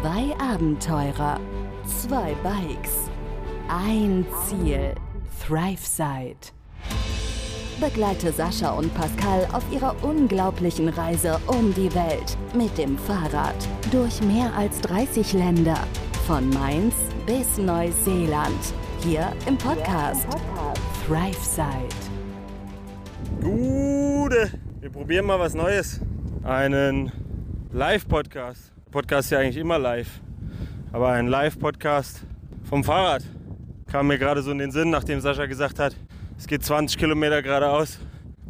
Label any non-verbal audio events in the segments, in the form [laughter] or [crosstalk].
Zwei Abenteurer, zwei Bikes, ein Ziel, ThriveSide. Begleite Sascha und Pascal auf ihrer unglaublichen Reise um die Welt mit dem Fahrrad durch mehr als 30 Länder, von Mainz bis Neuseeland, hier im Podcast, ThriveSide. Gute, wir probieren mal was Neues. Einen Live-Podcast. Podcast ja eigentlich immer live, aber ein Live-Podcast vom Fahrrad kam mir gerade so in den Sinn, nachdem Sascha gesagt hat, es geht 20 Kilometer geradeaus.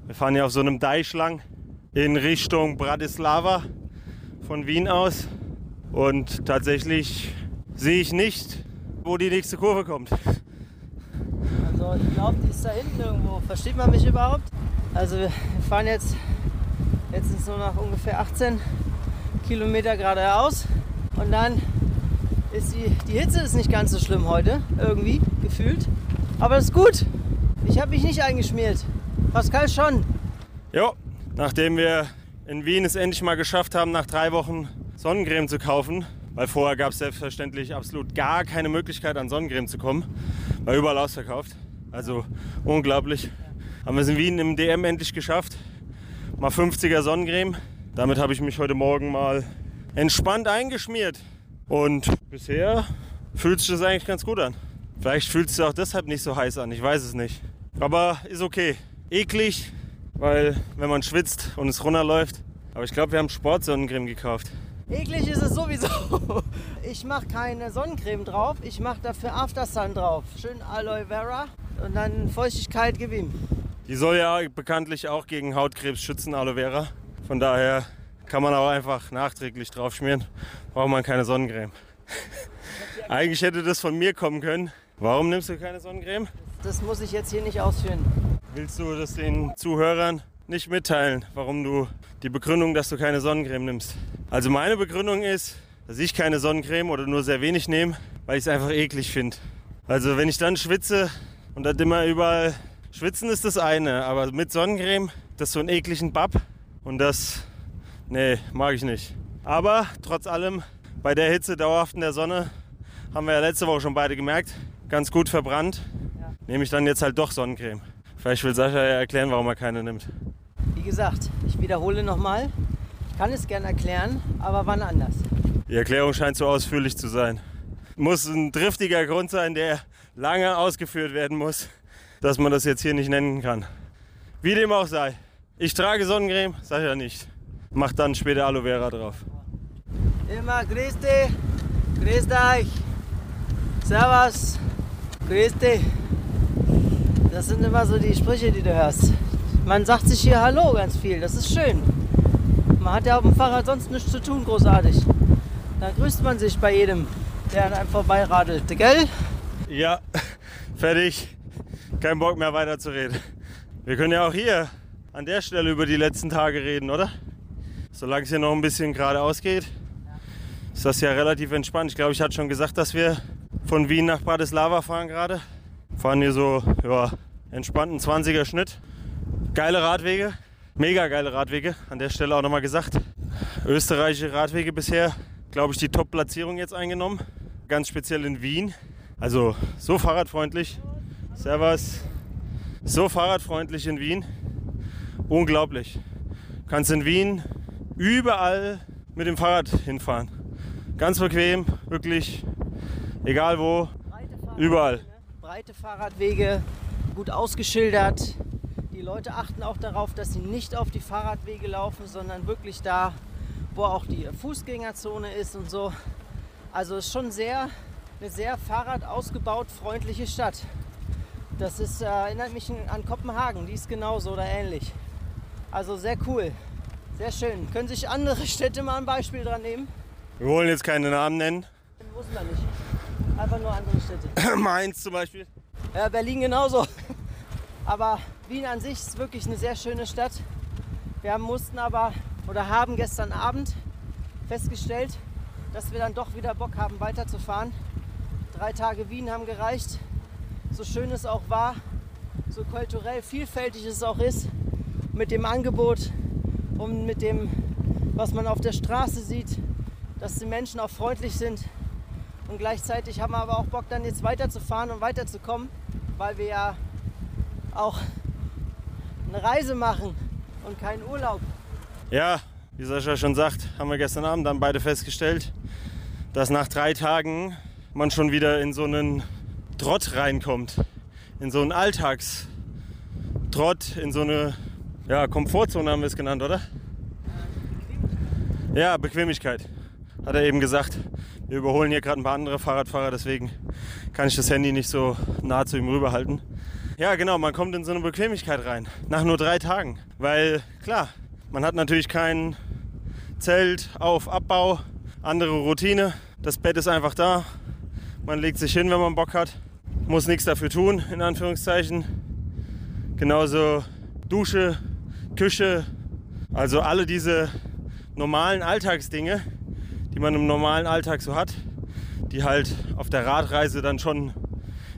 Wir fahren ja auf so einem Deichlang in Richtung Bratislava von Wien aus und tatsächlich sehe ich nicht, wo die nächste Kurve kommt. Also ich glaube, die ist da hinten irgendwo. Versteht man mich überhaupt? Also wir fahren jetzt, jetzt ist es nur noch ungefähr 18 Kilometer geradeaus und dann ist die, die Hitze ist nicht ganz so schlimm heute, irgendwie, gefühlt. Aber das ist gut. Ich habe mich nicht eingeschmiert. Pascal schon. Jo, nachdem wir in Wien es endlich mal geschafft haben, nach drei Wochen Sonnencreme zu kaufen, weil vorher gab es selbstverständlich absolut gar keine Möglichkeit an Sonnencreme zu kommen, war überall ausverkauft. Also unglaublich. Haben wir es in Wien im DM endlich geschafft. Mal 50er Sonnencreme. Damit habe ich mich heute Morgen mal entspannt eingeschmiert. Und bisher fühlt sich das eigentlich ganz gut an. Vielleicht fühlt es sich auch deshalb nicht so heiß an, ich weiß es nicht. Aber ist okay. Eklig, weil wenn man schwitzt und es runterläuft. Aber ich glaube, wir haben Sportsonnencreme gekauft. Eklig ist es sowieso. [laughs] Ich mache keine Sonnencreme drauf, ich mache dafür Aftersun drauf. Schön Aloe Vera und dann Feuchtigkeit ihm. Die soll ja bekanntlich auch gegen Hautkrebs schützen, Aloe Vera. Von daher kann man auch einfach nachträglich drauf schmieren. Braucht man keine Sonnencreme. [laughs] Eigentlich hätte das von mir kommen können. Warum nimmst du keine Sonnencreme? Das muss ich jetzt hier nicht ausführen. Willst du das den Zuhörern nicht mitteilen, warum du die Begründung, dass du keine Sonnencreme nimmst? Also meine Begründung ist, dass ich keine Sonnencreme oder nur sehr wenig nehme, weil ich es einfach eklig finde. Also wenn ich dann schwitze und dann immer überall schwitzen ist das eine, aber mit Sonnencreme, das ist so einen ekligen Bab und das, nee, mag ich nicht. Aber trotz allem, bei der Hitze dauerhaft in der Sonne, haben wir ja letzte Woche schon beide gemerkt, ganz gut verbrannt, Ja. nehme ich dann jetzt halt doch Sonnencreme. Vielleicht will Sascha ja erklären, warum er keine nimmt. Wie gesagt, ich wiederhole nochmal. Ich kann es gern erklären, aber wann anders. Die Erklärung scheint zu ausführlich zu sein. Muss ein driftiger Grund sein, der lange ausgeführt werden muss, dass man das jetzt hier nicht nennen kann. Wie dem auch sei. Ich trage Sonnencreme, Sascha nicht. Mach dann später Aloe Vera drauf. Immer grüß dich, grüß dich, servus, grüß dich. Das sind immer so die Sprüche, die du hörst. Man sagt sich hier Hallo ganz viel, das ist schön. Man hat ja auf dem Fahrrad sonst nichts zu tun, großartig. Da grüßt man sich bei jedem, der an einem vorbeiradelt, gell? Ja, [laughs] fertig. Kein Bock mehr weiterzureden. Wir können ja auch hier an der Stelle über die letzten Tage reden, oder? Solange es hier noch ein bisschen geradeaus geht, ist das ja relativ entspannt. Ich glaube, ich hatte schon gesagt, dass wir von Wien nach Bratislava fahren gerade. Fahren hier so, ja, entspannten 20er Schnitt. Geile Radwege, mega geile Radwege. An der Stelle auch nochmal gesagt. Österreichische Radwege bisher, glaube ich, die Top-Platzierung jetzt eingenommen. Ganz speziell in Wien. Also so fahrradfreundlich. Servus. So fahrradfreundlich in Wien. Unglaublich. Kannst in Wien überall mit dem Fahrrad hinfahren. Ganz bequem, wirklich, egal wo, überall. Breite Fahrradwege, gut ausgeschildert. Die Leute achten auch darauf, dass sie nicht auf die Fahrradwege laufen, sondern wirklich da, wo auch die Fußgängerzone ist und so. Also es ist schon sehr, eine sehr fahrradausgebaut freundliche Stadt. Das ist, äh, erinnert mich an Kopenhagen, die ist genauso oder ähnlich. Also sehr cool, sehr schön. Können sich andere [laughs] Städte mal ein Beispiel dran nehmen? Wir wollen jetzt keine Namen nennen. Muss man nicht. Einfach nur andere Städte. [clears throat] Mainz zum Beispiel. Ja, Berlin genauso. [laughs] Aber Wien an sich ist wirklich eine sehr schöne Stadt. Wir mussten aber oder haben gestern Abend festgestellt, dass wir dann doch wieder Bock haben weiterzufahren. Drei Tage Wien haben gereicht. So schön es auch war, so kulturell vielfältig es auch ist, mit dem Angebot und mit dem, was man auf der Straße sieht, dass die Menschen auch freundlich sind. Und gleichzeitig haben wir aber auch Bock, dann jetzt weiterzufahren und weiterzukommen, weil wir ja auch eine Reise machen und keinen Urlaub. Ja, wie Sascha schon sagt, haben wir gestern Abend dann beide festgestellt, dass nach drei Tagen man schon wieder in so einen Trott reinkommt. In so einen Alltagstrott, in so eine ja, Komfortzone haben wir es genannt, oder? Ja, Bequemlichkeit. Hat er eben gesagt. Wir überholen hier gerade ein paar andere Fahrradfahrer, deswegen kann ich das Handy nicht so nah zu ihm rüberhalten. Ja, genau, man kommt in so eine Bequemlichkeit rein. Nach nur drei Tagen. Weil, klar, man hat natürlich kein Zelt auf Abbau, andere Routine. Das Bett ist einfach da. Man legt sich hin, wenn man Bock hat. Muss nichts dafür tun, in Anführungszeichen. Genauso Dusche, Küche, also alle diese normalen Alltagsdinge, die man im normalen Alltag so hat, die halt auf der Radreise dann schon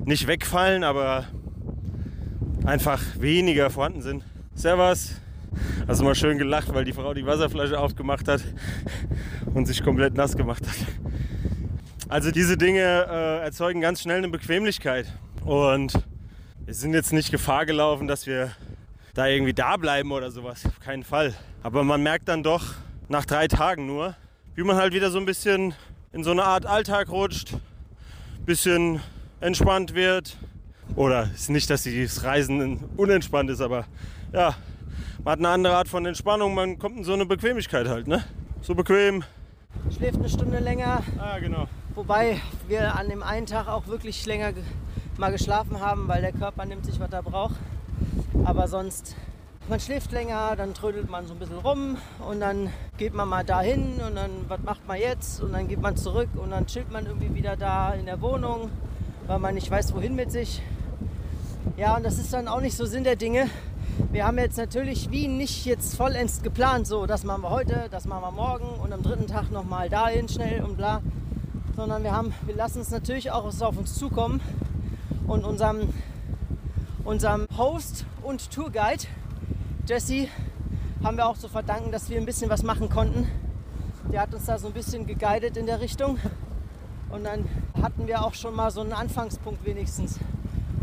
nicht wegfallen, aber einfach weniger vorhanden sind. Servus. Du mal schön gelacht, weil die Frau die Wasserflasche aufgemacht hat und sich komplett nass gemacht hat. Also diese Dinge äh, erzeugen ganz schnell eine Bequemlichkeit. Und wir sind jetzt nicht Gefahr gelaufen, dass wir da irgendwie da bleiben oder sowas. Auf keinen Fall. Aber man merkt dann doch nach drei Tagen nur, wie man halt wieder so ein bisschen in so eine Art Alltag rutscht, bisschen entspannt wird. Oder ist nicht, dass das Reisen unentspannt ist, aber ja, man hat eine andere Art von Entspannung, man kommt in so eine Bequemlichkeit halt, ne? So bequem. Schläft eine Stunde länger. Ah, genau. Wobei wir an dem einen Tag auch wirklich länger mal geschlafen haben, weil der Körper nimmt sich, was er braucht. Aber sonst, man schläft länger, dann trödelt man so ein bisschen rum und dann geht man mal dahin und dann, was macht man jetzt? Und dann geht man zurück und dann chillt man irgendwie wieder da in der Wohnung, weil man nicht weiß, wohin mit sich. Ja, und das ist dann auch nicht so Sinn der Dinge. Wir haben jetzt natürlich Wien nicht jetzt vollends geplant, so das machen wir heute, das machen wir morgen und am dritten Tag nochmal dahin schnell und bla. Sondern wir haben, wir lassen es natürlich auch auf uns zukommen und unserem, unserem Host und Tourguide Jesse haben wir auch zu verdanken, dass wir ein bisschen was machen konnten. Der hat uns da so ein bisschen geguidet in der Richtung. Und dann hatten wir auch schon mal so einen Anfangspunkt wenigstens,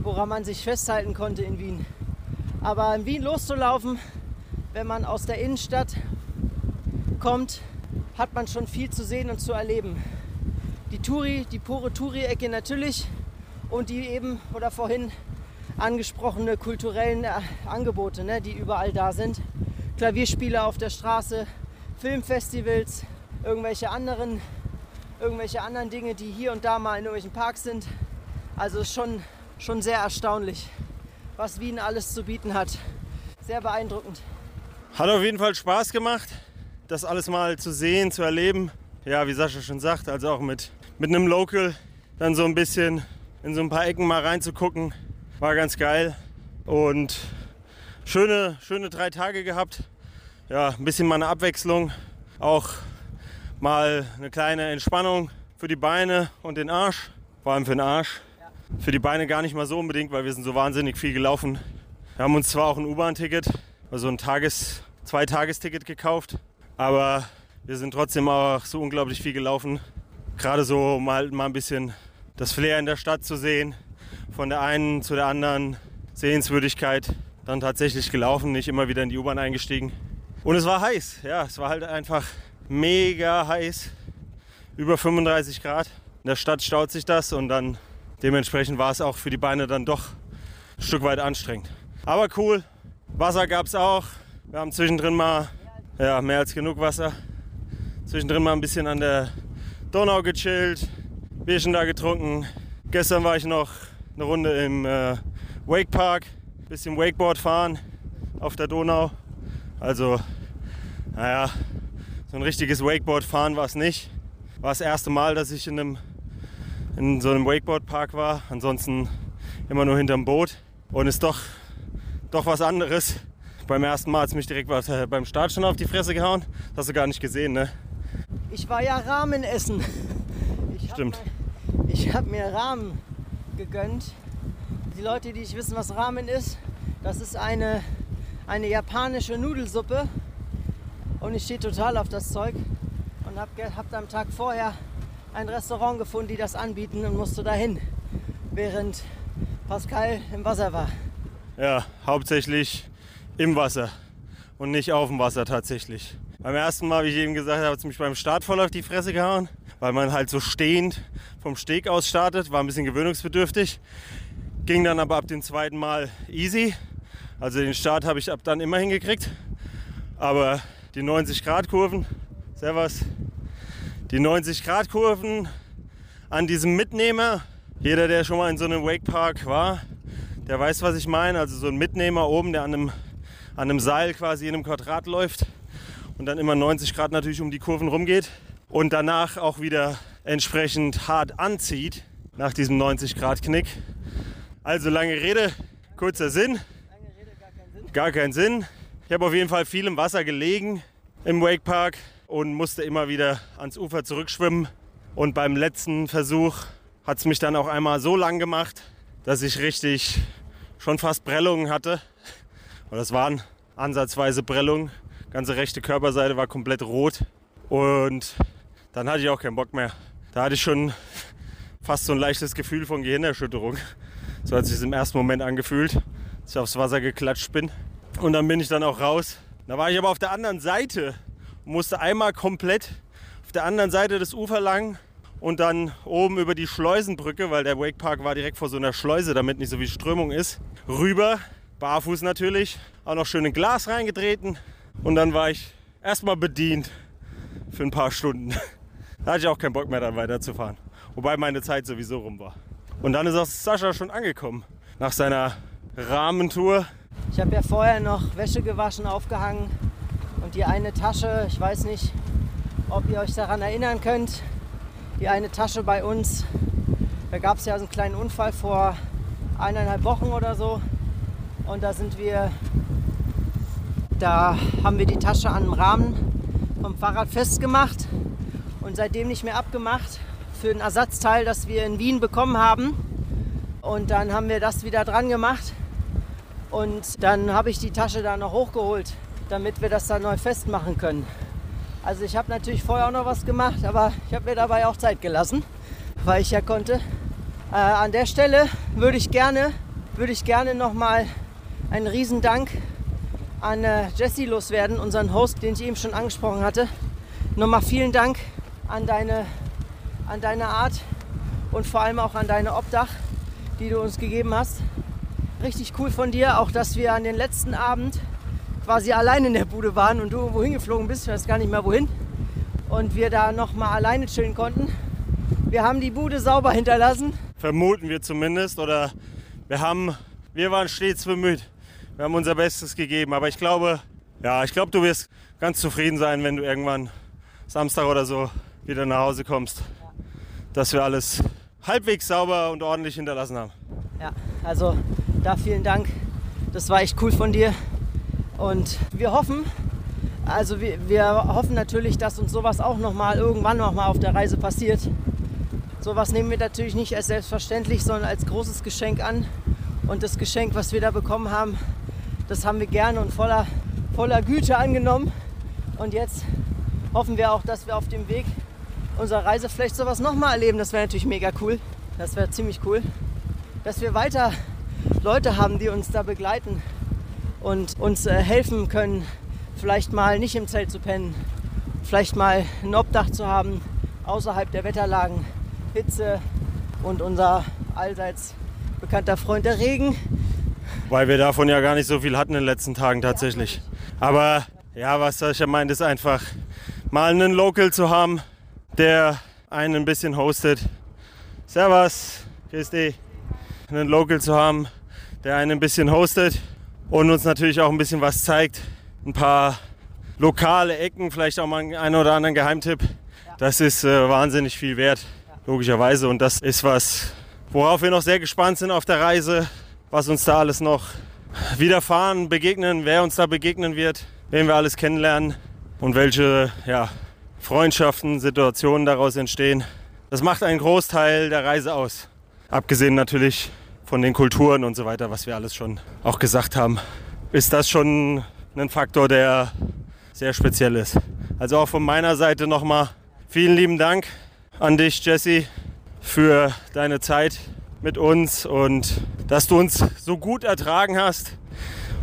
woran man sich festhalten konnte in Wien. Aber in Wien loszulaufen, wenn man aus der Innenstadt kommt, hat man schon viel zu sehen und zu erleben. Die Touri, die pure Touri-Ecke natürlich und die eben oder vorhin angesprochene kulturellen äh, Angebote, ne, die überall da sind. Klavierspiele auf der Straße, Filmfestivals, irgendwelche anderen, irgendwelche anderen Dinge, die hier und da mal in irgendwelchen Parks sind. Also schon, schon sehr erstaunlich, was Wien alles zu bieten hat. Sehr beeindruckend. Hat auf jeden Fall Spaß gemacht, das alles mal zu sehen, zu erleben. Ja, wie Sascha schon sagt, also auch mit, mit einem Local dann so ein bisschen in so ein paar Ecken mal reinzugucken. War ganz geil. Und schöne, schöne drei Tage gehabt. Ja, ein bisschen mal eine Abwechslung. Auch mal eine kleine Entspannung für die Beine und den Arsch. Vor allem für den Arsch. Für die Beine gar nicht mal so unbedingt, weil wir sind so wahnsinnig viel gelaufen. Wir haben uns zwar auch ein U-Bahn-Ticket, also ein Tages-, Zwei-Tages-Ticket gekauft, aber wir sind trotzdem auch so unglaublich viel gelaufen. Gerade so mal, mal ein bisschen das Flair in der Stadt zu sehen, von der einen zu der anderen Sehenswürdigkeit dann tatsächlich gelaufen, nicht immer wieder in die U-Bahn eingestiegen. Und es war heiß, ja, es war halt einfach mega heiß, über 35 Grad. In der Stadt staut sich das und dann dementsprechend war es auch für die Beine dann doch ein Stück weit anstrengend. Aber cool, Wasser gab es auch. Wir haben zwischendrin mal, ja, mehr als genug Wasser. Zwischendrin mal ein bisschen an der Donau gechillt, Bierchen da getrunken. Gestern war ich noch eine Runde im äh, Wake Park, bisschen Wakeboard fahren auf der Donau. Also, naja, so ein richtiges Wakeboard fahren war es nicht. War das erste Mal, dass ich in, einem, in so einem Wakeboard-Park war. Ansonsten immer nur hinterm Boot. Und ist doch, doch was anderes. Beim ersten Mal hat es mich direkt was, äh, beim Start schon auf die Fresse gehauen. Das hast du gar nicht gesehen, ne? Ich war ja Rahmen essen. [laughs] Ich Stimmt. Hab ich habe mir Rahmen gegönnt. Die Leute, die nicht wissen, was Ramen ist, das ist eine, eine japanische Nudelsuppe. Und ich stehe total auf das Zeug. Und habt hab am Tag vorher ein Restaurant gefunden, die das anbieten und musste dahin, während Pascal im Wasser war. Ja, hauptsächlich im Wasser und nicht auf dem Wasser tatsächlich. Beim ersten Mal, wie ich eben gesagt habe, hat es mich beim Start voll auf die Fresse gehauen, weil man halt so stehend vom Steg aus startet, war ein bisschen gewöhnungsbedürftig. Ging dann aber ab dem zweiten Mal easy. Also den Start habe ich ab dann immer hingekriegt. Aber die 90 Grad Kurven, servus, die 90 Grad Kurven an diesem Mitnehmer, jeder, der schon mal in so einem Wakepark war, der weiß, was ich meine. Also so ein Mitnehmer oben, der an einem, an einem Seil quasi in einem Quadrat läuft und dann immer 90 Grad natürlich um die Kurven rumgeht und danach auch wieder entsprechend hart anzieht nach diesem 90 Grad Knick. Also lange Rede, kurzer Sinn. Gar keinen Sinn. Ich habe auf jeden Fall viel im Wasser gelegen im Wakepark und musste immer wieder ans Ufer zurückschwimmen. Und beim letzten Versuch hat es mich dann auch einmal so lang gemacht, dass ich richtig schon fast Prellungen hatte. Und das waren ansatzweise Prellungen. Ganze rechte Körperseite war komplett rot. Und dann hatte ich auch keinen Bock mehr. Da hatte ich schon fast so ein leichtes Gefühl von Gehirnerschütterung. So hat sich es im ersten Moment angefühlt, dass ich aufs Wasser geklatscht bin. Und dann bin ich dann auch raus. Da war ich aber auf der anderen Seite und musste einmal komplett auf der anderen Seite des Ufer lang und dann oben über die Schleusenbrücke, weil der Wakepark war direkt vor so einer Schleuse, damit nicht so viel Strömung ist, rüber, barfuß natürlich, auch noch schön in Glas reingetreten und dann war ich erstmal bedient für ein paar Stunden. Da hatte ich auch keinen Bock mehr dann weiterzufahren, wobei meine Zeit sowieso rum war. Und dann ist auch Sascha schon angekommen. Nach seiner Rahmentour. Ich habe ja vorher noch Wäsche gewaschen, aufgehangen und die eine Tasche, ich weiß nicht, ob ihr euch daran erinnern könnt, die eine Tasche bei uns, da gab es ja so einen kleinen Unfall vor eineinhalb Wochen oder so. Und da sind wir, da haben wir die Tasche an dem Rahmen vom Fahrrad festgemacht und seitdem nicht mehr abgemacht für ein Ersatzteil, das wir in Wien bekommen haben. Und dann haben wir das wieder dran gemacht und dann habe ich die Tasche da noch hochgeholt, damit wir das da neu festmachen können. Also ich habe natürlich vorher auch noch was gemacht, aber ich habe mir dabei auch Zeit gelassen, weil ich ja konnte. Äh, an der Stelle würde ich gerne, würde ich gerne nochmal einen Riesendank an äh, Jesse loswerden, unseren Host, den ich eben schon angesprochen hatte. Nochmal vielen Dank an deine, an deine Art und vor allem auch an deine Obdach, die du uns gegeben hast richtig cool von dir, auch dass wir an den letzten Abend quasi allein in der Bude waren und du wohin geflogen bist, ich weiß gar nicht mehr wohin. Und wir da nochmal alleine chillen konnten. Wir haben die Bude sauber hinterlassen. Vermuten wir zumindest. Oder wir haben, wir waren stets bemüht. Wir haben unser Bestes gegeben. Aber ich glaube, ja, ich glaube, du wirst ganz zufrieden sein, wenn du irgendwann Samstag oder so wieder nach Hause kommst. Dass wir alles halbwegs sauber und ordentlich hinterlassen haben. Ja, also da vielen Dank. Das war echt cool von dir. Und wir hoffen, also wir, wir hoffen natürlich, dass uns sowas auch noch mal irgendwann noch mal auf der Reise passiert. Sowas nehmen wir natürlich nicht als selbstverständlich, sondern als großes Geschenk an. Und das Geschenk, was wir da bekommen haben, das haben wir gerne und voller, voller Güte angenommen. Und jetzt hoffen wir auch, dass wir auf dem Weg unserer Reise vielleicht sowas nochmal erleben. Das wäre natürlich mega cool. Das wäre ziemlich cool. Dass wir weiter Leute haben, die uns da begleiten und uns äh, helfen können, vielleicht mal nicht im Zelt zu pennen, vielleicht mal ein Obdach zu haben außerhalb der Wetterlagen, Hitze und unser allseits bekannter Freund der Regen. Weil wir davon ja gar nicht so viel hatten in den letzten Tagen tatsächlich. Aber ja, was ich meine, ist einfach mal einen Local zu haben, der einen ein bisschen hostet. Servus, Christi. Einen Local zu haben, der einen ein bisschen hostet und uns natürlich auch ein bisschen was zeigt. Ein paar lokale Ecken, vielleicht auch mal einen oder anderen Geheimtipp. Das ist äh, wahnsinnig viel wert, logischerweise. Und das ist was, worauf wir noch sehr gespannt sind auf der Reise, was uns da alles noch widerfahren, begegnen, wer uns da begegnen wird, wen wir alles kennenlernen und welche ja, Freundschaften, Situationen daraus entstehen. Das macht einen Großteil der Reise aus. Abgesehen natürlich von den Kulturen und so weiter, was wir alles schon auch gesagt haben, ist das schon ein Faktor, der sehr speziell ist. Also auch von meiner Seite nochmal Vielen lieben Dank an dich, Jesse, für deine Zeit mit uns und dass du uns so gut ertragen hast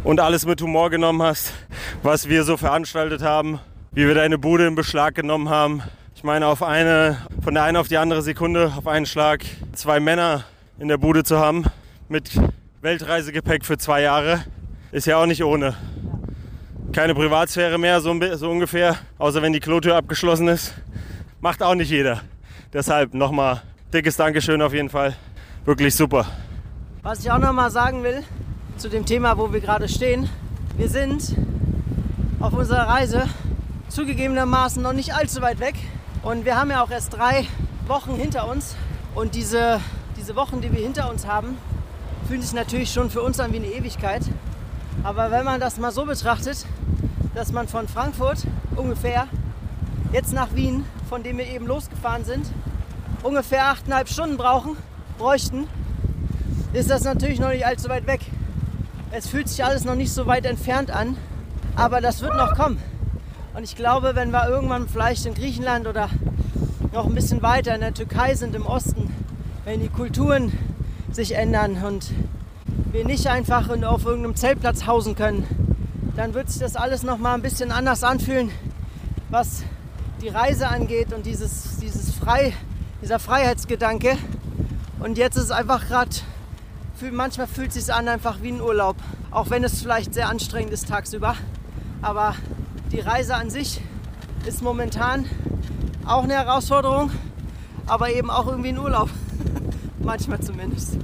und alles mit Humor genommen hast, was wir so veranstaltet haben, wie wir deine Bude in Beschlag genommen haben. Ich meine, auf eine, von der einen auf die andere Sekunde, auf einen Schlag, zwei Männer in der Bude zu haben mit Weltreisegepäck für zwei Jahre, ist ja auch nicht ohne. Keine Privatsphäre mehr, so, so ungefähr, außer wenn die Klotür abgeschlossen ist. Macht auch nicht jeder. Deshalb nochmal dickes Dankeschön auf jeden Fall. Wirklich super. Was ich auch noch mal sagen will zu dem Thema, wo wir gerade stehen. Wir sind auf unserer Reise zugegebenermaßen noch nicht allzu weit weg. Und wir haben ja auch erst drei Wochen hinter uns. Und diese, diese Wochen, die wir hinter uns haben, fühlen sich natürlich schon für uns an wie eine Ewigkeit. Aber wenn man das mal so betrachtet, dass man von Frankfurt ungefähr jetzt nach Wien, von dem wir eben losgefahren sind, ungefähr achteinhalb Stunden brauchen, bräuchten, ist das natürlich noch nicht allzu weit weg. Es fühlt sich alles noch nicht so weit entfernt an, aber das wird noch kommen. Und ich glaube, wenn wir irgendwann vielleicht in Griechenland oder noch ein bisschen weiter in der Türkei sind im Osten, wenn die Kulturen sich ändern und wir nicht einfach auf irgendeinem Zeltplatz hausen können, dann wird sich das alles noch mal ein bisschen anders anfühlen, was die Reise angeht und dieses, dieses Frei, dieser Freiheitsgedanke. Und jetzt ist es einfach gerade, manchmal fühlt es sich an einfach wie ein Urlaub, auch wenn es vielleicht sehr anstrengend ist tagsüber. Aber die Reise an sich ist momentan auch eine Herausforderung, aber eben auch irgendwie ein Urlaub. [laughs] Manchmal zumindest.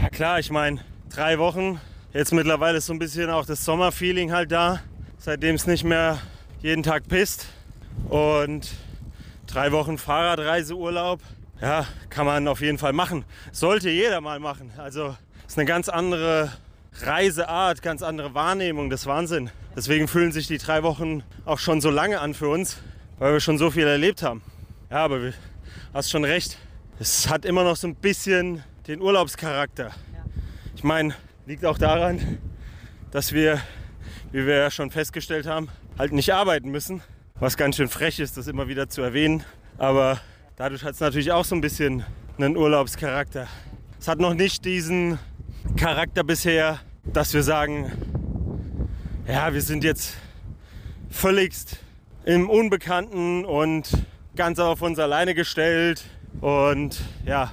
Ja klar, ich meine, drei Wochen. Jetzt mittlerweile ist so ein bisschen auch das Sommerfeeling halt da, seitdem es nicht mehr jeden Tag pisst. Und drei Wochen Fahrradreiseurlaub, ja, kann man auf jeden Fall machen. Sollte jeder mal machen. Also ist eine ganz andere Reiseart, ganz andere Wahrnehmung, das ist Wahnsinn. Deswegen fühlen sich die drei Wochen auch schon so lange an für uns, weil wir schon so viel erlebt haben. Ja, aber du hast schon recht. Es hat immer noch so ein bisschen den Urlaubscharakter. Ich meine, liegt auch daran, dass wir, wie wir ja schon festgestellt haben, halt nicht arbeiten müssen. Was ganz schön frech ist, das immer wieder zu erwähnen. Aber dadurch hat es natürlich auch so ein bisschen einen Urlaubscharakter. Es hat noch nicht diesen Charakter bisher, dass wir sagen, ja, wir sind jetzt völligst im Unbekannten und ganz auf uns alleine gestellt und ja,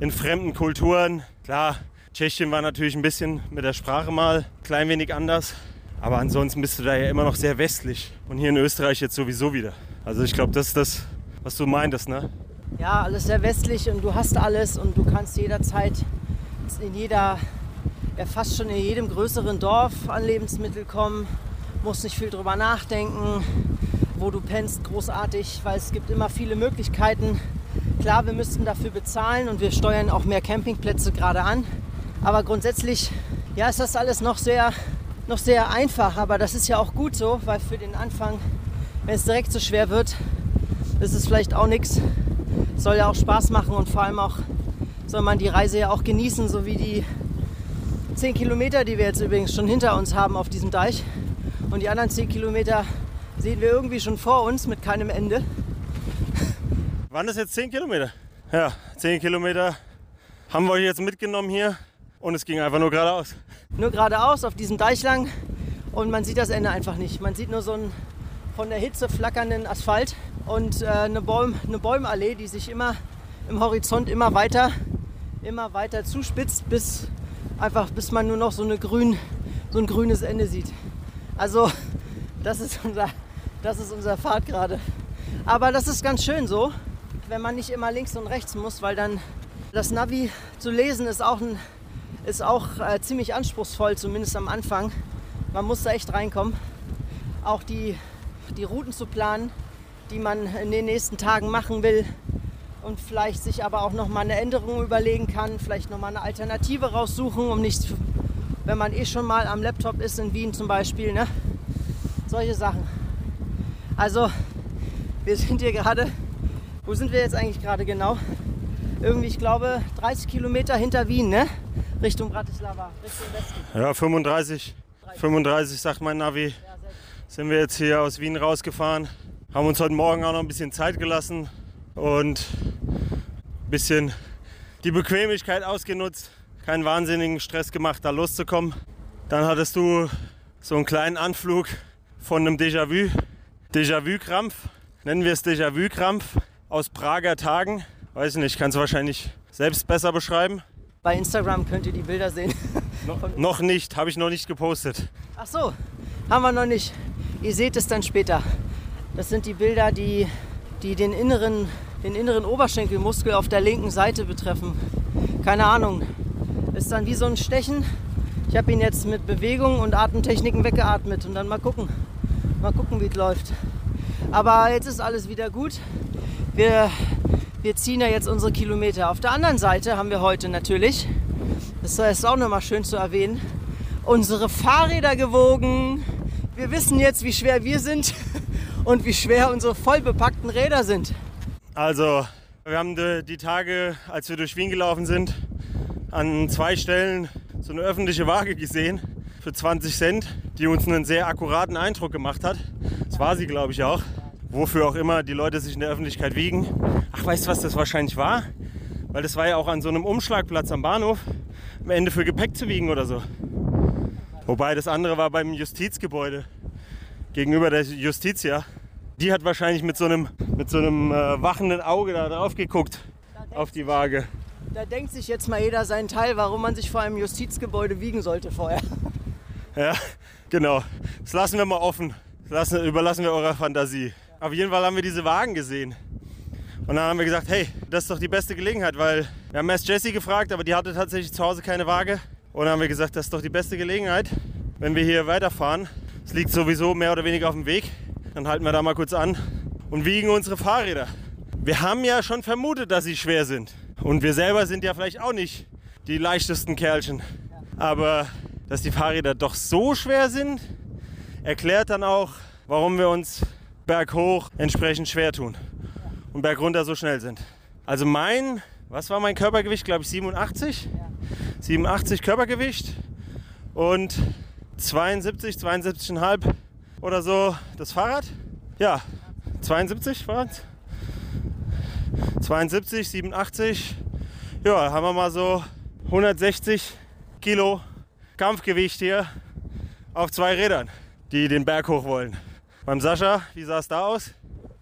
in fremden Kulturen. Klar, Tschechien war natürlich ein bisschen mit der Sprache mal ein klein wenig anders, aber ansonsten bist du da ja immer noch sehr westlich und hier in Österreich jetzt sowieso wieder. Also ich glaube, das ist das, was du meintest, ne? Ja, alles sehr westlich und du hast alles und du kannst jederzeit in jeder, ja fast schon in jedem größeren Dorf an Lebensmittel kommen, musst nicht viel drüber nachdenken, wo du pennst, großartig, weil es gibt immer viele Möglichkeiten. Klar, wir müssten dafür bezahlen und wir steuern auch mehr Campingplätze gerade an. Aber grundsätzlich, ja, ist das alles noch sehr, noch sehr einfach. Aber das ist ja auch gut so, weil für den Anfang, wenn es direkt so schwer wird, ist es vielleicht auch nichts. Soll ja auch Spaß machen und vor allem auch soll man die Reise ja auch genießen, so wie die 10 Kilometer, die wir jetzt übrigens schon hinter uns haben auf diesem Deich. Und die anderen 10 Kilometer sehen wir irgendwie schon vor uns mit keinem Ende. Waren das jetzt 10 Kilometer? Ja, 10 Kilometer haben wir euch jetzt mitgenommen hier und es ging einfach nur geradeaus. Nur geradeaus auf diesem Deich lang und man sieht das Ende einfach nicht. Man sieht nur so einen von der Hitze flackernden Asphalt und äh, eine, Bäum, eine Bäumallee, die sich immer im Horizont immer weiter, immer weiter zuspitzt, bis einfach bis man nur noch so, eine grün, so ein grünes Ende sieht. Also das ist unser, das ist unser Pfad gerade. Aber das ist ganz schön so, wenn man nicht immer links und rechts muss, weil dann das Navi zu lesen ist auch, ein, ist auch äh, ziemlich anspruchsvoll, zumindest am Anfang. Man muss da echt reinkommen. Auch die, die Routen zu planen, die man in den nächsten Tagen machen will und vielleicht sich aber auch noch mal eine Änderung überlegen kann, vielleicht noch mal eine Alternative raussuchen, um nicht, wenn man eh schon mal am Laptop ist in Wien zum Beispiel, ne? solche Sachen. Also wir sind hier gerade, wo sind wir jetzt eigentlich gerade genau? Irgendwie, ich glaube, 30 Kilometer hinter Wien, ne? Richtung Bratislava, Richtung Westen. Ja, 35, 35 sagt mein Navi. Sind wir jetzt hier aus Wien rausgefahren. Haben uns heute Morgen auch noch ein bisschen Zeit gelassen und bisschen die Bequemlichkeit ausgenutzt. Keinen wahnsinnigen Stress gemacht, da loszukommen. Dann hattest du so einen kleinen Anflug von einem Déjà-vu. Déjà-vu-Krampf. Nennen wir es Déjà-vu-Krampf aus Prager Tagen. Weiß ich nicht, kannst du wahrscheinlich selbst besser beschreiben. Bei Instagram könnt ihr die Bilder sehen. No, [laughs] noch nicht, habe ich noch nicht gepostet. Ach so, haben wir noch nicht. Ihr seht es dann später. Das sind die Bilder, die, die den, inneren, den inneren Oberschenkelmuskel auf der linken Seite betreffen. Keine Ahnung. Ist dann wie so ein Stechen. Ich habe ihn jetzt mit Bewegung und Atemtechniken weggeatmet und dann mal gucken. Mal gucken, wie es läuft. Aber jetzt ist alles wieder gut. Wir, wir ziehen ja jetzt unsere Kilometer. Auf der anderen Seite haben wir heute natürlich, das ist auch nochmal schön zu erwähnen, unsere Fahrräder gewogen. Wir wissen jetzt, wie schwer wir sind [laughs] und wie schwer unsere vollbepackten Räder sind. Also, wir haben die, Tage, als wir durch Wien gelaufen sind, an zwei Stellen so eine öffentliche Waage gesehen für 20 Cent, die uns einen sehr akkuraten Eindruck gemacht hat. Das war sie, glaube ich, auch. Wofür auch immer die Leute sich in der Öffentlichkeit wiegen. Ach, weißt du, was das wahrscheinlich war? Weil das war ja auch an so einem Umschlagplatz am Bahnhof, am Ende für Gepäck zu wiegen oder so. Wobei das andere war beim Justizgebäude gegenüber der Justitia. Die hat wahrscheinlich mit so einem, mit so einem äh, wachenden Auge da drauf geguckt auf die Waage. Da denkt sich jetzt mal jeder seinen Teil, warum man sich vor einem Justizgebäude wiegen sollte vorher. Ja, genau. Das lassen wir mal offen. Das lassen, überlassen wir eurer Fantasie. Auf jeden Fall haben wir diese Wagen gesehen. Und dann haben wir gesagt, hey, das ist doch die beste Gelegenheit, weil wir haben erst Jessie gefragt, aber die hatte tatsächlich zu Hause keine Waage. Und dann haben wir gesagt, das ist doch die beste Gelegenheit, wenn wir hier weiterfahren. Es liegt sowieso mehr oder weniger auf dem Weg. Dann halten wir da mal kurz an und wiegen unsere Fahrräder. Wir haben ja schon vermutet, dass sie schwer sind. Und wir selber sind ja vielleicht auch nicht die leichtesten Kerlchen. Aber dass die Fahrräder doch so schwer sind, erklärt dann auch, warum wir uns berghoch entsprechend schwer tun und bergunter so schnell sind. Also mein, was war mein Körpergewicht? Glaube ich 87? Ja. 87 Körpergewicht und 72, 72,5 oder so das Fahrrad. Ja, 72 war es. 72, 87. Ja, haben wir mal so 160 Kilo Kampfgewicht hier auf zwei Rädern, die den Berg hoch wollen. Beim Sascha, wie sah es da aus?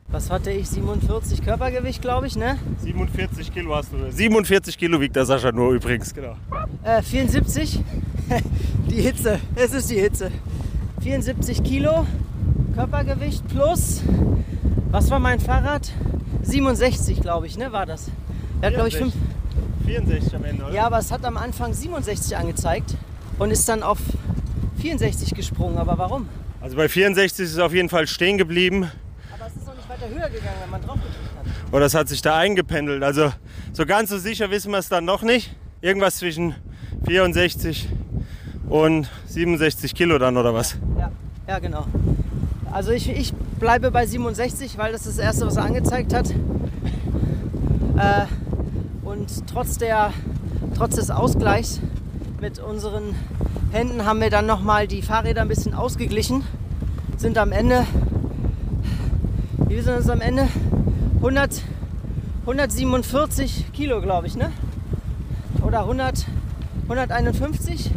Was hatte ich? 47 Körpergewicht, glaube ich, ne? 47 Kilo hast du. 47 Kilo wiegt der Sascha nur übrigens, genau. Äh, 74. [laughs] die Hitze, es ist die Hitze. 74 Kilo Körpergewicht plus, was war mein Fahrrad? 67, glaube ich, ne, war das. Er hat, glaube ich, 5. 64 am Ende, oder? Ja, aber es hat am Anfang 67 angezeigt und ist dann auf 64 gesprungen. Aber warum? Also bei 64 ist es auf jeden Fall stehen geblieben. Aber es ist noch nicht weiter höher gegangen, wenn man drauf gedrückt hat. Oder es hat sich da eingependelt. Also so ganz so sicher wissen wir es dann noch nicht. Irgendwas zwischen 64 und 67 Kilo dann oder was? Ja, ja genau. Also ich, ich bleibe bei 67, weil das das erste, was er angezeigt hat. Äh, und trotz, der, trotz des Ausgleichs mit unseren Händen haben wir dann nochmal die Fahrräder ein bisschen ausgeglichen. Sind am Ende, wie sind es am Ende? 100, 147 Kilo, glaube ich, ne? Oder 100, 151,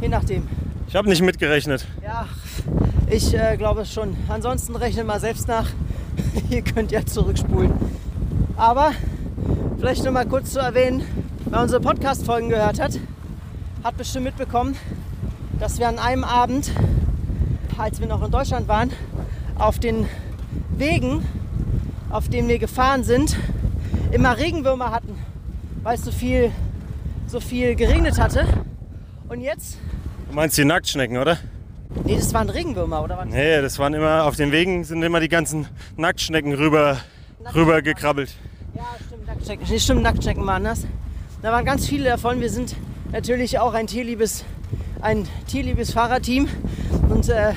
je nachdem. Ich habe nicht mitgerechnet. Ja, ich äh, glaube schon. Ansonsten rechnet mal selbst nach. [laughs] Ihr könnt ja zurückspulen. Aber vielleicht noch mal kurz zu erwähnen, wer unsere Podcast-Folgen gehört hat, hat bestimmt mitbekommen, dass wir an einem Abend, als wir noch in Deutschland waren, auf den Wegen, auf denen wir gefahren sind, immer Regenwürmer hatten, weil es so viel, so viel geregnet hatte. Und jetzt. Du meinst die Nacktschnecken, oder? Nee, das waren Regenwürmer, oder was? Nee, das waren immer, auf den Wegen sind immer die ganzen Nacktschnecken rüber, rüber gekrabbelt. Ja, stimmt, Nacktschnecken. Nee, stimmt, Nacktschnecken waren das. Da waren ganz viele davon. Wir sind natürlich auch ein tierliebes, ein tierliebes Fahrerteam und äh,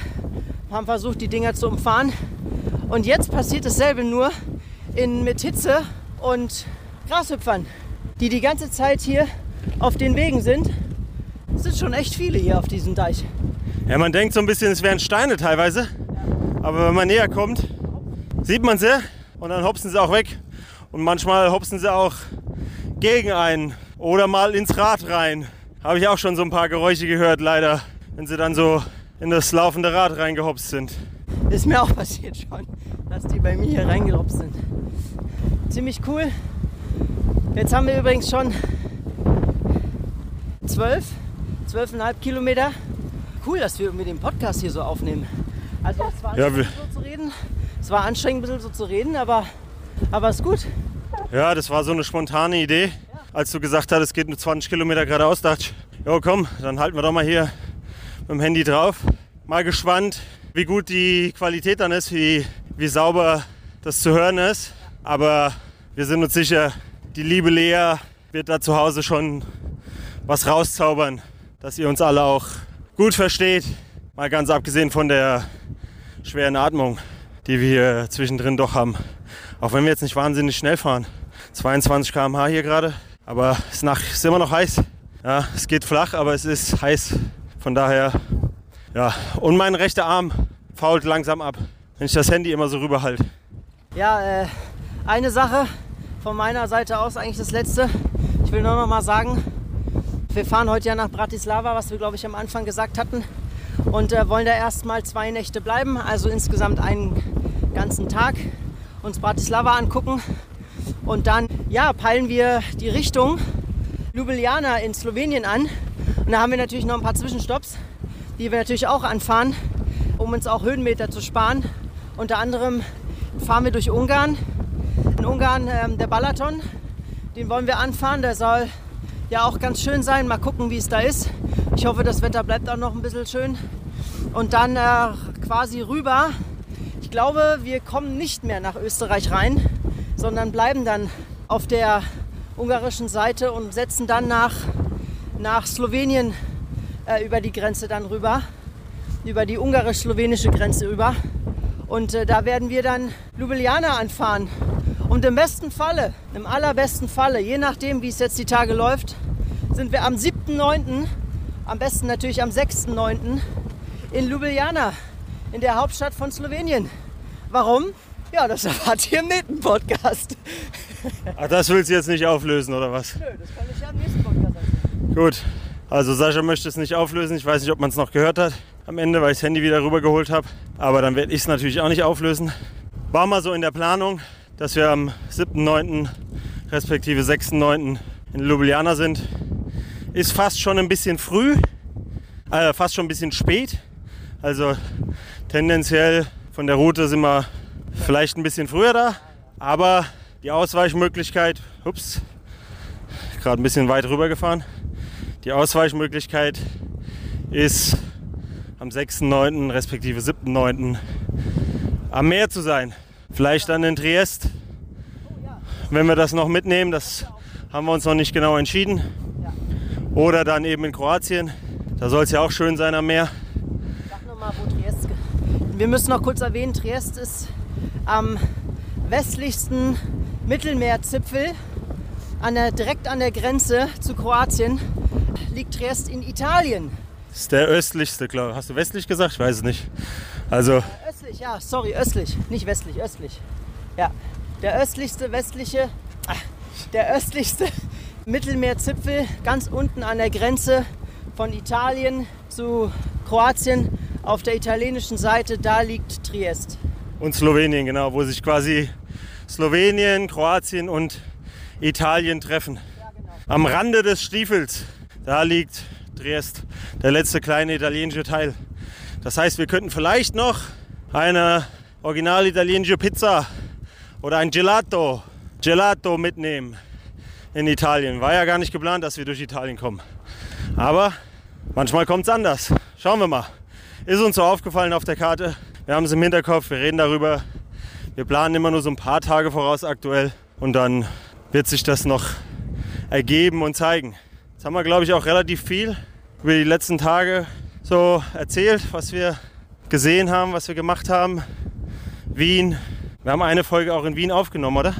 haben versucht, die Dinger zu umfahren. Und jetzt passiert dasselbe nur in, mit Hitze und Grashüpfern, die die ganze Zeit hier auf den Wegen sind. Sind schon echt viele hier auf diesem Deich. Ja, man denkt so ein bisschen, es wären Steine teilweise. Aber wenn man näher kommt, sieht man sie und dann hopsen sie auch weg. Und manchmal hopsen sie auch gegen einen oder mal ins Rad rein. Habe ich auch schon so ein paar Geräusche gehört, leider, wenn sie dann so in das laufende Rad reingehopst sind. Ist mir auch [laughs] passiert schon, dass die bei mir hier reingehopst sind. Ziemlich cool. Jetzt haben wir übrigens schon zwölf, zwölfeinhalb Kilometer. Cool, dass wir mit dem Podcast hier so aufnehmen. Also es war Ja, anstrengend wir- so zu reden. Es war anstrengend ein bisschen so zu reden, aber, aber ist gut. Ja, das war so eine spontane Idee. Als du gesagt hast, es geht nur 20 Kilometer geradeaus, dachte ich, jo komm, dann halten wir doch mal hier mit dem Handy drauf. Mal gespannt, wie gut die Qualität dann ist, wie, wie sauber das zu hören ist. Aber wir sind uns sicher, die liebe Lea wird da zu Hause schon was rauszaubern, dass ihr uns alle auch gut versteht. Mal ganz abgesehen von der schweren Atmung, die wir hier zwischendrin doch haben. Auch wenn wir jetzt nicht wahnsinnig schnell fahren. 22 km/h hier gerade. Aber es ist, immer noch heiß. Ja, es geht flach, aber es ist heiß. Von daher, ja. Und mein rechter Arm fault langsam ab, wenn ich das Handy immer so rüberhalte. Ja, äh, eine Sache von meiner Seite aus, eigentlich das letzte. Ich will nur noch mal sagen, wir fahren heute ja nach Bratislava, was wir glaube ich am Anfang gesagt hatten. Und äh, wollen da erstmal zwei Nächte bleiben, also insgesamt einen ganzen Tag uns Bratislava angucken. Und dann, ja, peilen wir die Richtung Ljubljana in Slowenien an. Und da haben wir natürlich noch ein paar Zwischenstopps, die wir natürlich auch anfahren, um uns auch Höhenmeter zu sparen. Unter anderem fahren wir durch Ungarn. In Ungarn ähm, der Balaton, den wollen wir anfahren. Der soll ja auch ganz schön sein. Mal gucken, wie es da ist. Ich hoffe, das Wetter bleibt auch noch ein bisschen schön. Und dann äh, quasi rüber. Ich glaube, wir kommen nicht mehr nach Österreich rein, sondern bleiben dann auf der ungarischen Seite und setzen dann nach, nach Slowenien äh, über die Grenze dann rüber. Über die ungarisch-slowenische Grenze rüber. Und äh, da werden wir dann Ljubljana anfahren. Und im besten Falle, im allerbesten Falle, je nachdem, wie es jetzt die Tage läuft, sind wir am 7.9., am besten natürlich am 6.9. in Ljubljana, in der Hauptstadt von Slowenien. Warum? Ja, das [laughs] erfahrt ihr im nächsten Podcast. Ach, das willst du jetzt nicht auflösen, oder was? Nö, das kann ich ja im nächsten Podcast erzählen. Gut. Also Sascha möchte es nicht auflösen. Ich weiß nicht, ob man es noch gehört hat am Ende, weil ich das Handy wieder rübergeholt habe. Aber dann werde ich es natürlich auch nicht auflösen. War mal so in der Planung, dass wir am 7.9. respektive 6.9. in Ljubljana sind. Ist fast schon ein bisschen früh, äh, fast schon ein bisschen spät. Also tendenziell von der Route sind wir vielleicht ein bisschen früher da. Aber die Ausweichmöglichkeit, ups, gerade ein bisschen weit rüber gefahren. Die Ausweichmöglichkeit ist am 6.9. respektive 7.9. am Meer zu sein. Vielleicht dann in Triest. Wenn wir das noch mitnehmen, das haben wir uns noch nicht genau entschieden. Oder dann eben in Kroatien. Da soll es ja auch schön sein am Meer. Sag nochmal, wo Triest. Wir müssen noch kurz erwähnen, Triest ist am westlichsten Mittelmeerzipfel, an der, direkt an der Grenze zu Kroatien, liegt Triest in Italien. Das ist der östlichste, glaube ich. Hast du westlich gesagt? Ich weiß es nicht. Also, Östlich, ja, sorry, östlich, nicht westlich, östlich. Ja, der östlichste westliche, ah, der östlichste [laughs] Mittelmeerzipfel ganz unten an der Grenze von Italien zu Kroatien auf der italienischen Seite, da liegt Triest. und Slowenien, genau, wo sich quasi Slowenien, Kroatien und Italien treffen. Am Rande des Stiefels, da liegt Triest, der letzte kleine italienische Teil. Das heißt, wir könnten vielleicht noch eine original italienische Pizza oder ein Gelato, Gelato mitnehmen in Italien. War ja gar nicht geplant, dass wir durch Italien kommen. Aber manchmal kommt es anders. Schauen wir mal. Ist uns so aufgefallen auf der Karte. Wir haben es im Hinterkopf, wir reden darüber. Wir planen immer nur so ein paar Tage voraus aktuell und dann wird sich das noch ergeben und zeigen. Jetzt haben wir, glaube ich, auch relativ viel über die letzten Tage so erzählt, was wir gesehen haben, was wir gemacht haben. Wien. Wir haben eine Folge auch in Wien aufgenommen, oder?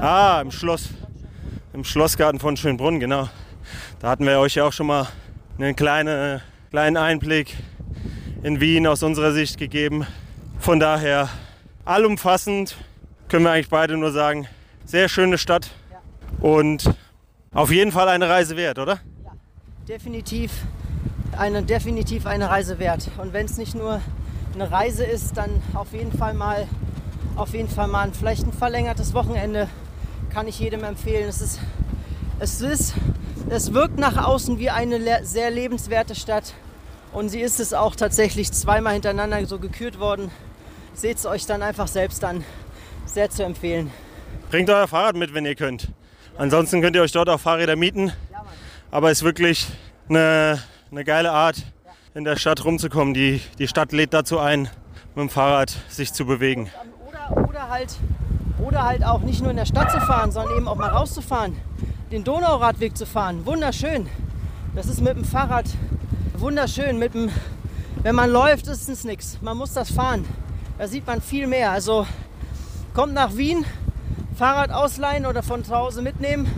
Ah, im Schloss. Im Schlossgarten von Schönbrunn, genau. Da hatten wir euch ja auch schon mal einen kleinen, kleinen Einblick in Wien aus unserer Sicht gegeben. Von daher allumfassend können wir eigentlich beide nur sagen, sehr schöne Stadt und auf jeden Fall eine Reise wert, oder? Definitiv eine, definitiv eine Reise wert. Und wenn es nicht nur eine Reise ist, dann auf jeden Fall mal, auf jeden Fall mal vielleicht ein verlängertes Wochenende kann ich jedem empfehlen. Es ist, es ist, es wirkt nach außen wie eine le sehr lebenswerte Stadt und sie ist es auch tatsächlich zweimal hintereinander so gekürt worden. Seht es euch dann einfach selbst an. Sehr zu empfehlen. Bringt euer Fahrrad mit, wenn ihr könnt. Ansonsten könnt ihr euch dort auch Fahrräder mieten. Aber es ist wirklich eine, eine geile Art, in der Stadt rumzukommen. Die, die Stadt lädt dazu ein, mit dem Fahrrad sich zu bewegen. Oder, oder, halt, oder halt auch nicht nur in der Stadt zu fahren, sondern eben auch mal rauszufahren. Den Donauradweg zu fahren. Wunderschön. Das ist mit dem Fahrrad wunderschön. Mit dem, wenn man läuft, ist es nichts. Man muss das fahren. Da sieht man viel mehr. Also kommt nach Wien, Fahrrad ausleihen oder von zu Hause mitnehmen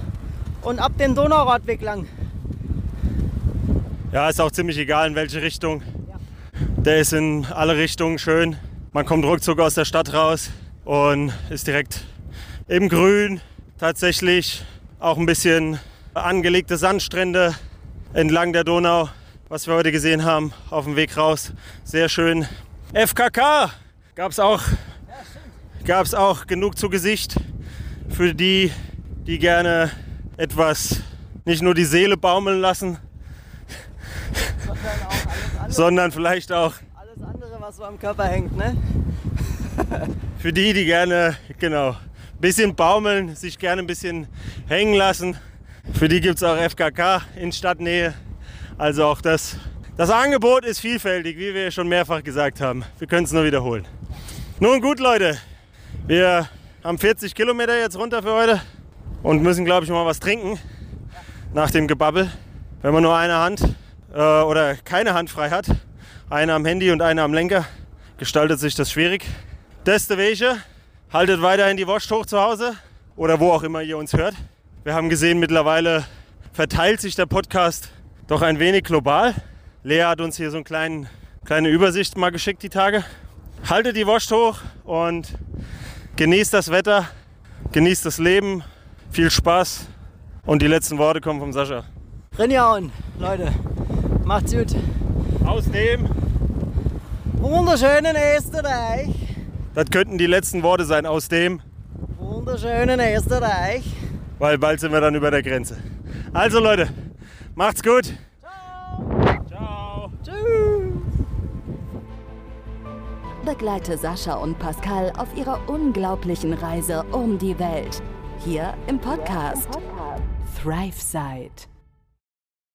und ab dem Donauradweg lang. Ja, ist auch ziemlich egal in welche Richtung. Der ist in alle Richtungen schön. Man kommt ruckzuck aus der Stadt raus und ist direkt im Grün. Tatsächlich auch ein bisschen angelegte Sandstrände entlang der Donau, was wir heute gesehen haben auf dem Weg raus. Sehr schön. FKK gab es auch, gab's auch genug zu Gesicht für die, die gerne etwas nicht nur die Seele baumeln lassen, sondern vielleicht auch alles andere, was so am Körper hängt, ne? [laughs] für die, die gerne, genau, ein bisschen baumeln, sich gerne ein bisschen hängen lassen. Für die gibt es auch FKK in Stadtnähe. Also auch das, das Angebot ist vielfältig, wie wir schon mehrfach gesagt haben. Wir können es nur wiederholen. Nun gut, Leute, wir haben 40 Kilometer jetzt runter für heute und müssen, glaube ich, mal was trinken nach dem Gebabbel. Wenn man nur eine Hand äh, oder keine Hand frei hat, eine am Handy und eine am Lenker, gestaltet sich das schwierig. Deswegen haltet weiterhin die Wurst hoch zu Hause oder wo auch immer ihr uns hört. Wir haben gesehen, mittlerweile verteilt sich der Podcast doch ein wenig global. Lea hat uns hier so eine kleine, Übersicht mal geschickt die Tage. Haltet die Wurst hoch und genießt das Wetter, genießt das Leben, viel Spaß und die letzten Worte kommen vom Sascha. Rinjauen, Leute. Macht's gut. Aus dem, Wunderschönen Österreich. das könnten die letzten Worte sein, aus dem, Wunderschönen Österreich. weil bald sind wir dann über der Grenze. Also Leute, macht's gut. Ciao. Tschüss. Begleite Sascha und Pascal auf ihrer unglaublichen Reise um die Welt. Hier im Podcast ThriveSide.